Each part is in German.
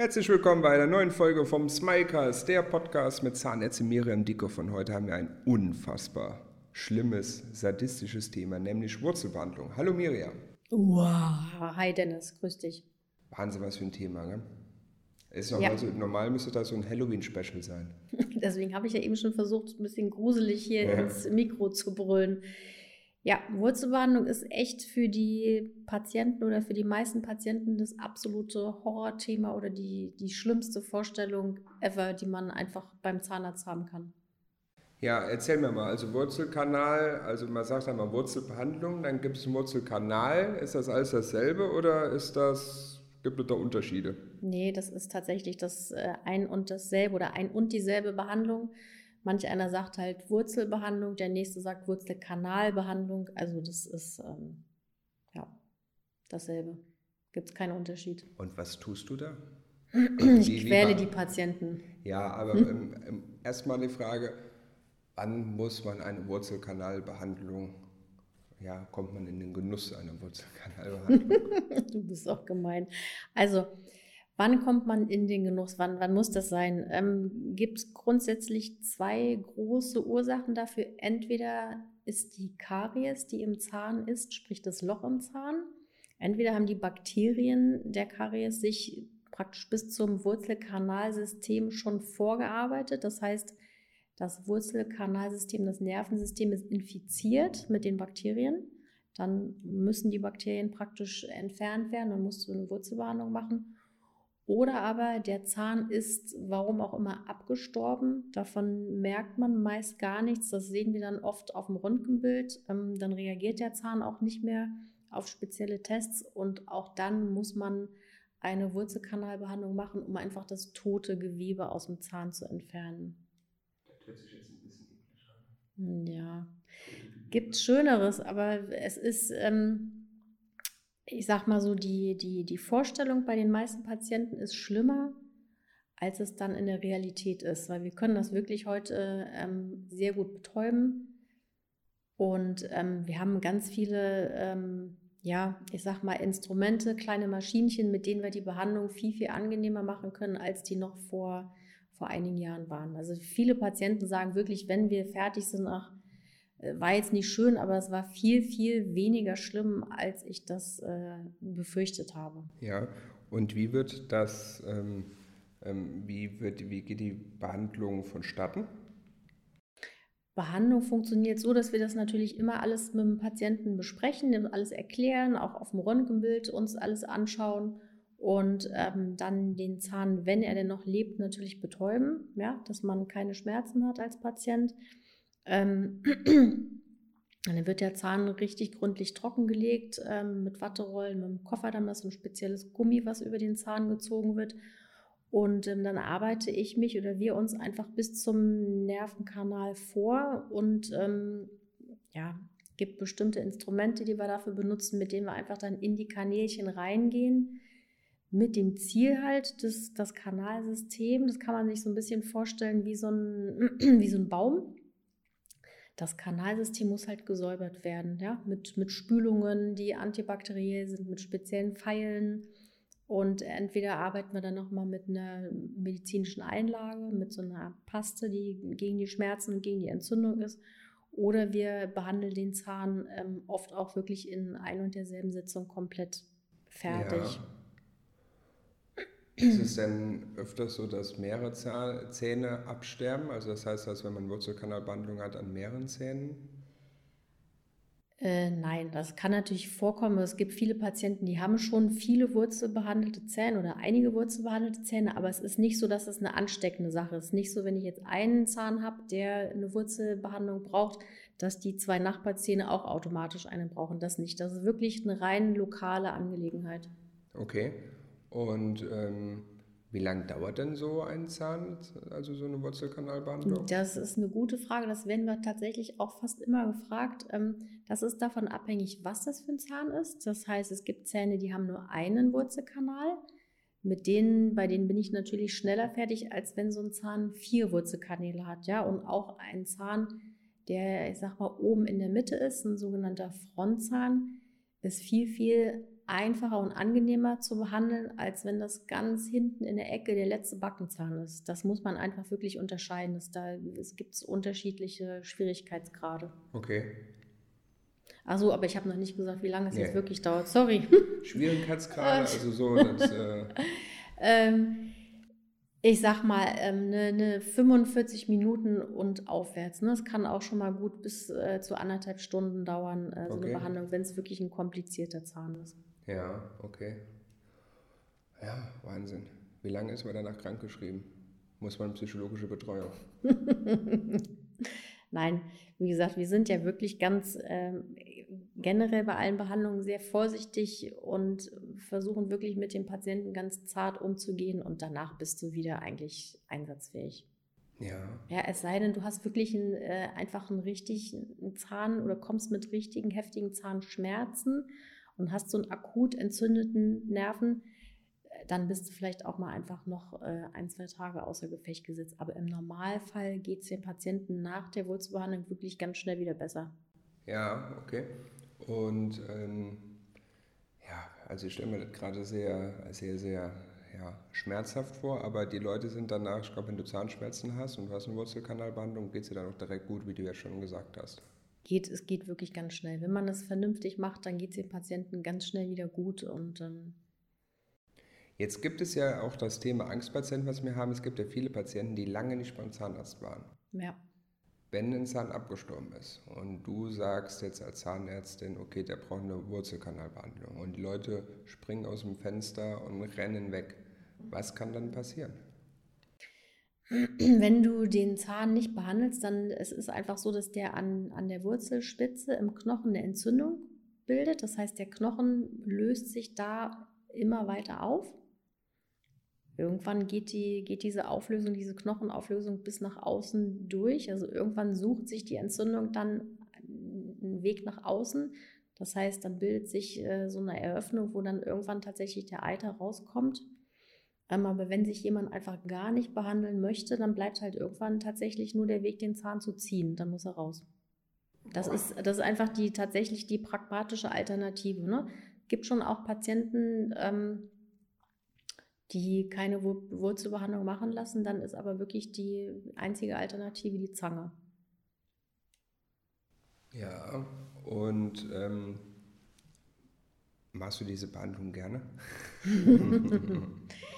Herzlich willkommen bei einer neuen Folge vom Smilecast, der Podcast mit Zahnärztin Miriam Dicker. Von heute haben wir ein unfassbar schlimmes, sadistisches Thema, nämlich Wurzelbehandlung. Hallo Miriam. Wow, hi Dennis, grüß dich. Wahnsinn, was für ein Thema, ne? Ist normal, ja. so, normal müsste das so ein Halloween-Special sein. Deswegen habe ich ja eben schon versucht, ein bisschen gruselig hier ja. ins Mikro zu brüllen. Ja, Wurzelbehandlung ist echt für die Patienten oder für die meisten Patienten das absolute Horrorthema oder die, die schlimmste Vorstellung ever, die man einfach beim Zahnarzt haben kann. Ja, erzähl mir mal, also Wurzelkanal, also man sagt einmal Wurzelbehandlung, dann gibt es einen Wurzelkanal. Ist das alles dasselbe oder ist das, gibt es da Unterschiede? Nee, das ist tatsächlich das äh, ein und dasselbe oder ein und dieselbe Behandlung. Manch einer sagt halt Wurzelbehandlung, der nächste sagt Wurzelkanalbehandlung. Also das ist ähm, ja dasselbe. Gibt es keinen Unterschied. Und was tust du da? ich quäle die Patienten. Ja, aber ähm, ähm, erstmal die Frage, wann muss man eine Wurzelkanalbehandlung, ja, kommt man in den Genuss einer Wurzelkanalbehandlung? du bist auch gemein. Also, wann kommt man in den Genuss? Wann, wann muss das sein? Ähm, Gibt es grundsätzlich zwei große Ursachen dafür. Entweder ist die Karies, die im Zahn ist, sprich das Loch im Zahn. Entweder haben die Bakterien der Karies sich praktisch bis zum Wurzelkanalsystem schon vorgearbeitet. Das heißt, das Wurzelkanalsystem, das Nervensystem ist infiziert mit den Bakterien. Dann müssen die Bakterien praktisch entfernt werden, dann musst du eine Wurzelbehandlung machen. Oder aber der Zahn ist, warum auch immer, abgestorben. Davon merkt man meist gar nichts. Das sehen wir dann oft auf dem Röntgenbild. Ähm, dann reagiert der Zahn auch nicht mehr auf spezielle Tests und auch dann muss man eine Wurzelkanalbehandlung machen, um einfach das tote Gewebe aus dem Zahn zu entfernen hört sich jetzt ein bisschen eklig an. Hm, ja, gibt Schöneres, aber es ist, ähm, ich sag mal so, die, die, die Vorstellung bei den meisten Patienten ist schlimmer, als es dann in der Realität ist, weil wir können das wirklich heute ähm, sehr gut betäuben. Und ähm, wir haben ganz viele, ähm, ja, ich sag mal, Instrumente, kleine Maschinchen, mit denen wir die Behandlung viel, viel angenehmer machen können, als die noch vor vor einigen Jahren waren. Also viele Patienten sagen wirklich, wenn wir fertig sind, ach, war jetzt nicht schön, aber es war viel, viel weniger schlimm, als ich das äh, befürchtet habe. Ja, und wie wird das, ähm, ähm, wie, wird, wie geht die Behandlung vonstatten? Behandlung funktioniert so, dass wir das natürlich immer alles mit dem Patienten besprechen, alles erklären, auch auf dem Röntgenbild uns alles anschauen und ähm, dann den Zahn, wenn er denn noch lebt, natürlich betäuben, ja, dass man keine Schmerzen hat als Patient. Ähm, dann wird der Zahn richtig gründlich trockengelegt ähm, mit Watterollen, mit dem Kofferdamm, das ist ein spezielles Gummi, was über den Zahn gezogen wird. Und ähm, dann arbeite ich mich oder wir uns einfach bis zum Nervenkanal vor und ähm, ja, gibt bestimmte Instrumente, die wir dafür benutzen, mit denen wir einfach dann in die Kanälchen reingehen mit dem Ziel halt, das, das Kanalsystem, das kann man sich so ein bisschen vorstellen wie so ein, wie so ein Baum. Das Kanalsystem muss halt gesäubert werden, ja, mit, mit Spülungen, die antibakteriell sind, mit speziellen Pfeilen. Und entweder arbeiten wir dann nochmal mit einer medizinischen Einlage, mit so einer Paste, die gegen die Schmerzen und gegen die Entzündung ist. Oder wir behandeln den Zahn ähm, oft auch wirklich in ein und derselben Sitzung komplett fertig. Ja. Ist es denn öfters so, dass mehrere Zähne absterben? Also das heißt, dass wenn man Wurzelkanalbehandlung hat an mehreren Zähnen? Äh, nein, das kann natürlich vorkommen. Es gibt viele Patienten, die haben schon viele wurzelbehandelte Zähne oder einige wurzelbehandelte Zähne, aber es ist nicht so, dass es eine ansteckende Sache ist. Nicht so, wenn ich jetzt einen Zahn habe, der eine Wurzelbehandlung braucht, dass die zwei Nachbarzähne auch automatisch eine brauchen. Das nicht. Das ist wirklich eine rein lokale Angelegenheit. Okay. Und ähm, wie lange dauert denn so ein Zahn, also so eine Wurzelkanalbehandlung? Das ist eine gute Frage. Das werden wir tatsächlich auch fast immer gefragt. Ähm, das ist davon abhängig, was das für ein Zahn ist. Das heißt, es gibt Zähne, die haben nur einen Wurzelkanal. Mit denen, bei denen bin ich natürlich schneller fertig, als wenn so ein Zahn vier Wurzelkanäle hat. Ja, und auch ein Zahn, der, ich sag mal, oben in der Mitte ist, ein sogenannter Frontzahn, ist viel, viel einfacher und angenehmer zu behandeln, als wenn das ganz hinten in der Ecke der letzte Backenzahn ist. Das muss man einfach wirklich unterscheiden. Das da, es gibt unterschiedliche Schwierigkeitsgrade. Okay. Achso, aber ich habe noch nicht gesagt, wie lange es nee. jetzt wirklich dauert. Sorry. Schwierigkeitsgrade, also so. Das, äh ähm, ich sag mal, ähm, ne, ne 45 Minuten und aufwärts. Ne? Das kann auch schon mal gut bis äh, zu anderthalb Stunden dauern, äh, so okay. eine Behandlung, wenn es wirklich ein komplizierter Zahn ist. Ja, okay. Ja, Wahnsinn. Wie lange ist man danach krankgeschrieben? Muss man psychologische Betreuung? Nein, wie gesagt, wir sind ja wirklich ganz äh, generell bei allen Behandlungen sehr vorsichtig und versuchen wirklich mit dem Patienten ganz zart umzugehen und danach bist du wieder eigentlich einsatzfähig. Ja. Ja, es sei denn, du hast wirklich einen, äh, einfach einen richtigen Zahn oder kommst mit richtigen heftigen Zahnschmerzen und hast so einen akut entzündeten Nerven, äh, dann bist du vielleicht auch mal einfach noch äh, ein, zwei Tage außer Gefecht gesetzt. Aber im Normalfall geht es dem Patienten nach der Wurzelbehandlung wirklich ganz schnell wieder besser. Ja, okay. Und ähm, ja, also ich stelle mir das gerade sehr, sehr, sehr ja, schmerzhaft vor, aber die Leute sind danach, ich glaube, wenn du Zahnschmerzen hast und du hast eine Wurzelkanalbehandlung, geht es dir dann auch direkt gut, wie du ja schon gesagt hast. Geht, es geht wirklich ganz schnell. Wenn man das vernünftig macht, dann geht es dem Patienten ganz schnell wieder gut und ähm Jetzt gibt es ja auch das Thema Angstpatienten, was wir haben. Es gibt ja viele Patienten, die lange nicht beim Zahnarzt waren. Ja wenn ein Zahn abgestorben ist und du sagst jetzt als Zahnärztin, okay, der braucht eine Wurzelkanalbehandlung und die Leute springen aus dem Fenster und rennen weg, was kann dann passieren? Wenn du den Zahn nicht behandelst, dann es ist einfach so, dass der an, an der Wurzelspitze im Knochen eine Entzündung bildet. Das heißt, der Knochen löst sich da immer weiter auf Irgendwann geht, die, geht diese Auflösung, diese Knochenauflösung bis nach außen durch. Also irgendwann sucht sich die Entzündung dann einen Weg nach außen. Das heißt, dann bildet sich äh, so eine Eröffnung, wo dann irgendwann tatsächlich der Eiter rauskommt. Ähm, aber wenn sich jemand einfach gar nicht behandeln möchte, dann bleibt halt irgendwann tatsächlich nur der Weg, den Zahn zu ziehen. Dann muss er raus. Das ist, das ist einfach die tatsächlich die pragmatische Alternative. Ne? Gibt schon auch Patienten, ähm, die keine Wurzelbehandlung machen lassen, dann ist aber wirklich die einzige Alternative die Zange. Ja, und ähm, machst du diese Behandlung gerne?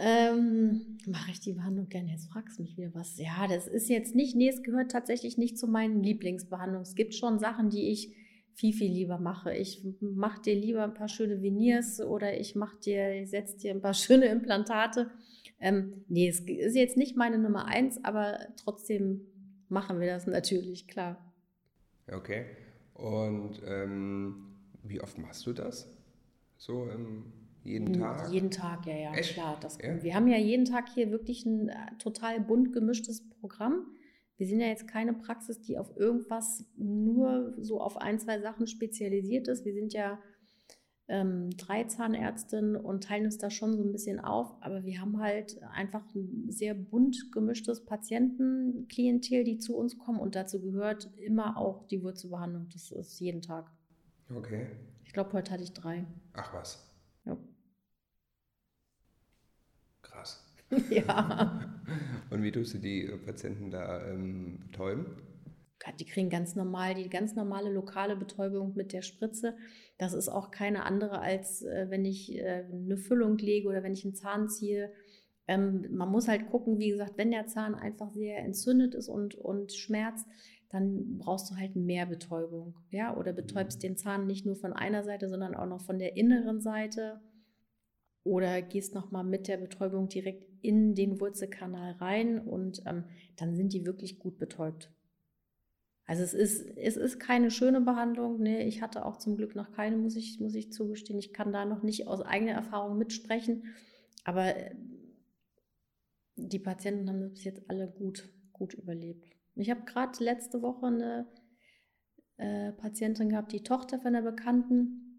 ähm, Mache ich die Behandlung gerne? Jetzt fragst du mich wieder was. Ja, das ist jetzt nicht, nee, es gehört tatsächlich nicht zu meinen Lieblingsbehandlungen. Es gibt schon Sachen, die ich viel, viel lieber mache. Ich mache dir lieber ein paar schöne Veneers oder ich mache dir, setze dir ein paar schöne Implantate. Ähm, nee, es ist jetzt nicht meine Nummer eins, aber trotzdem machen wir das natürlich, klar. Okay. Und ähm, wie oft machst du das? So ähm, jeden Tag? Jeden Tag, ja, ja, Echt? klar. Das ja? Wir haben ja jeden Tag hier wirklich ein äh, total bunt gemischtes Programm. Wir sind ja jetzt keine Praxis, die auf irgendwas nur so auf ein, zwei Sachen spezialisiert ist. Wir sind ja ähm, drei Zahnärztinnen und teilen uns da schon so ein bisschen auf. Aber wir haben halt einfach ein sehr bunt gemischtes Patientenklientel, die zu uns kommen. Und dazu gehört immer auch die Wurzelbehandlung. Das ist jeden Tag. Okay. Ich glaube, heute hatte ich drei. Ach was. Ja. Krass. ja. Und wie tust du die äh, Patienten da ähm, betäuben? Die kriegen ganz normal, die ganz normale lokale Betäubung mit der Spritze. Das ist auch keine andere, als äh, wenn ich äh, eine Füllung lege oder wenn ich einen Zahn ziehe. Ähm, man muss halt gucken, wie gesagt, wenn der Zahn einfach sehr entzündet ist und, und schmerzt, dann brauchst du halt mehr Betäubung. Ja? Oder betäubst mhm. den Zahn nicht nur von einer Seite, sondern auch noch von der inneren Seite oder gehst nochmal mit der Betäubung direkt in den Wurzelkanal rein und ähm, dann sind die wirklich gut betäubt. Also es ist, es ist keine schöne Behandlung. Ne? Ich hatte auch zum Glück noch keine, muss ich, muss ich zugestehen. Ich kann da noch nicht aus eigener Erfahrung mitsprechen. Aber äh, die Patienten haben das bis jetzt alle gut, gut überlebt. Ich habe gerade letzte Woche eine äh, Patientin gehabt, die Tochter von einer Bekannten,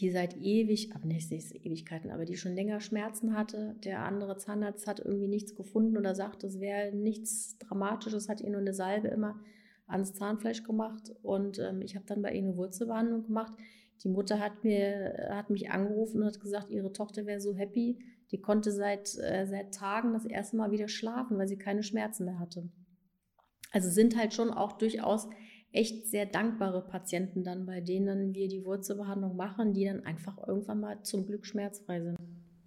die seit ewig, aber nicht Ewigkeiten, aber die schon länger Schmerzen hatte. Der andere Zahnarzt hat irgendwie nichts gefunden oder sagt, es wäre nichts Dramatisches, hat ihr nur eine Salbe immer ans Zahnfleisch gemacht und ähm, ich habe dann bei ihr eine Wurzelbehandlung gemacht. Die Mutter hat, mir, hat mich angerufen und hat gesagt, ihre Tochter wäre so happy. Die konnte seit, äh, seit Tagen das erste Mal wieder schlafen, weil sie keine Schmerzen mehr hatte. Also sind halt schon auch durchaus echt sehr dankbare Patienten dann, bei denen wir die Wurzelbehandlung machen, die dann einfach irgendwann mal zum Glück schmerzfrei sind.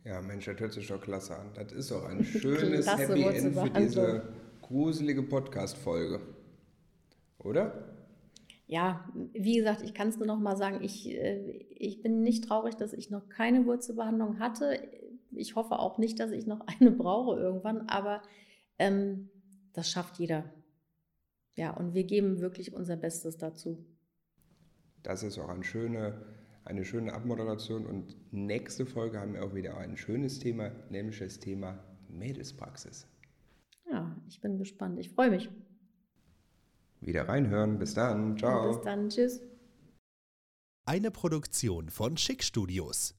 Ja, Mensch, das hört sich doch klasse an. Das ist doch ein schönes Happy End für diese gruselige Podcast-Folge. Oder? Ja, wie gesagt, ich kann es nur noch mal sagen, ich, äh, ich bin nicht traurig, dass ich noch keine Wurzelbehandlung hatte. Ich hoffe auch nicht, dass ich noch eine brauche irgendwann, aber ähm, das schafft jeder. Ja, und wir geben wirklich unser Bestes dazu. Das ist auch eine schöne, eine schöne Abmoderation. Und nächste Folge haben wir auch wieder ein schönes Thema, nämlich das Thema Mädelspraxis. Ja, ich bin gespannt. Ich freue mich. Wieder reinhören. Bis dann. Ciao. Bis dann. Tschüss. Eine Produktion von Schick Studios.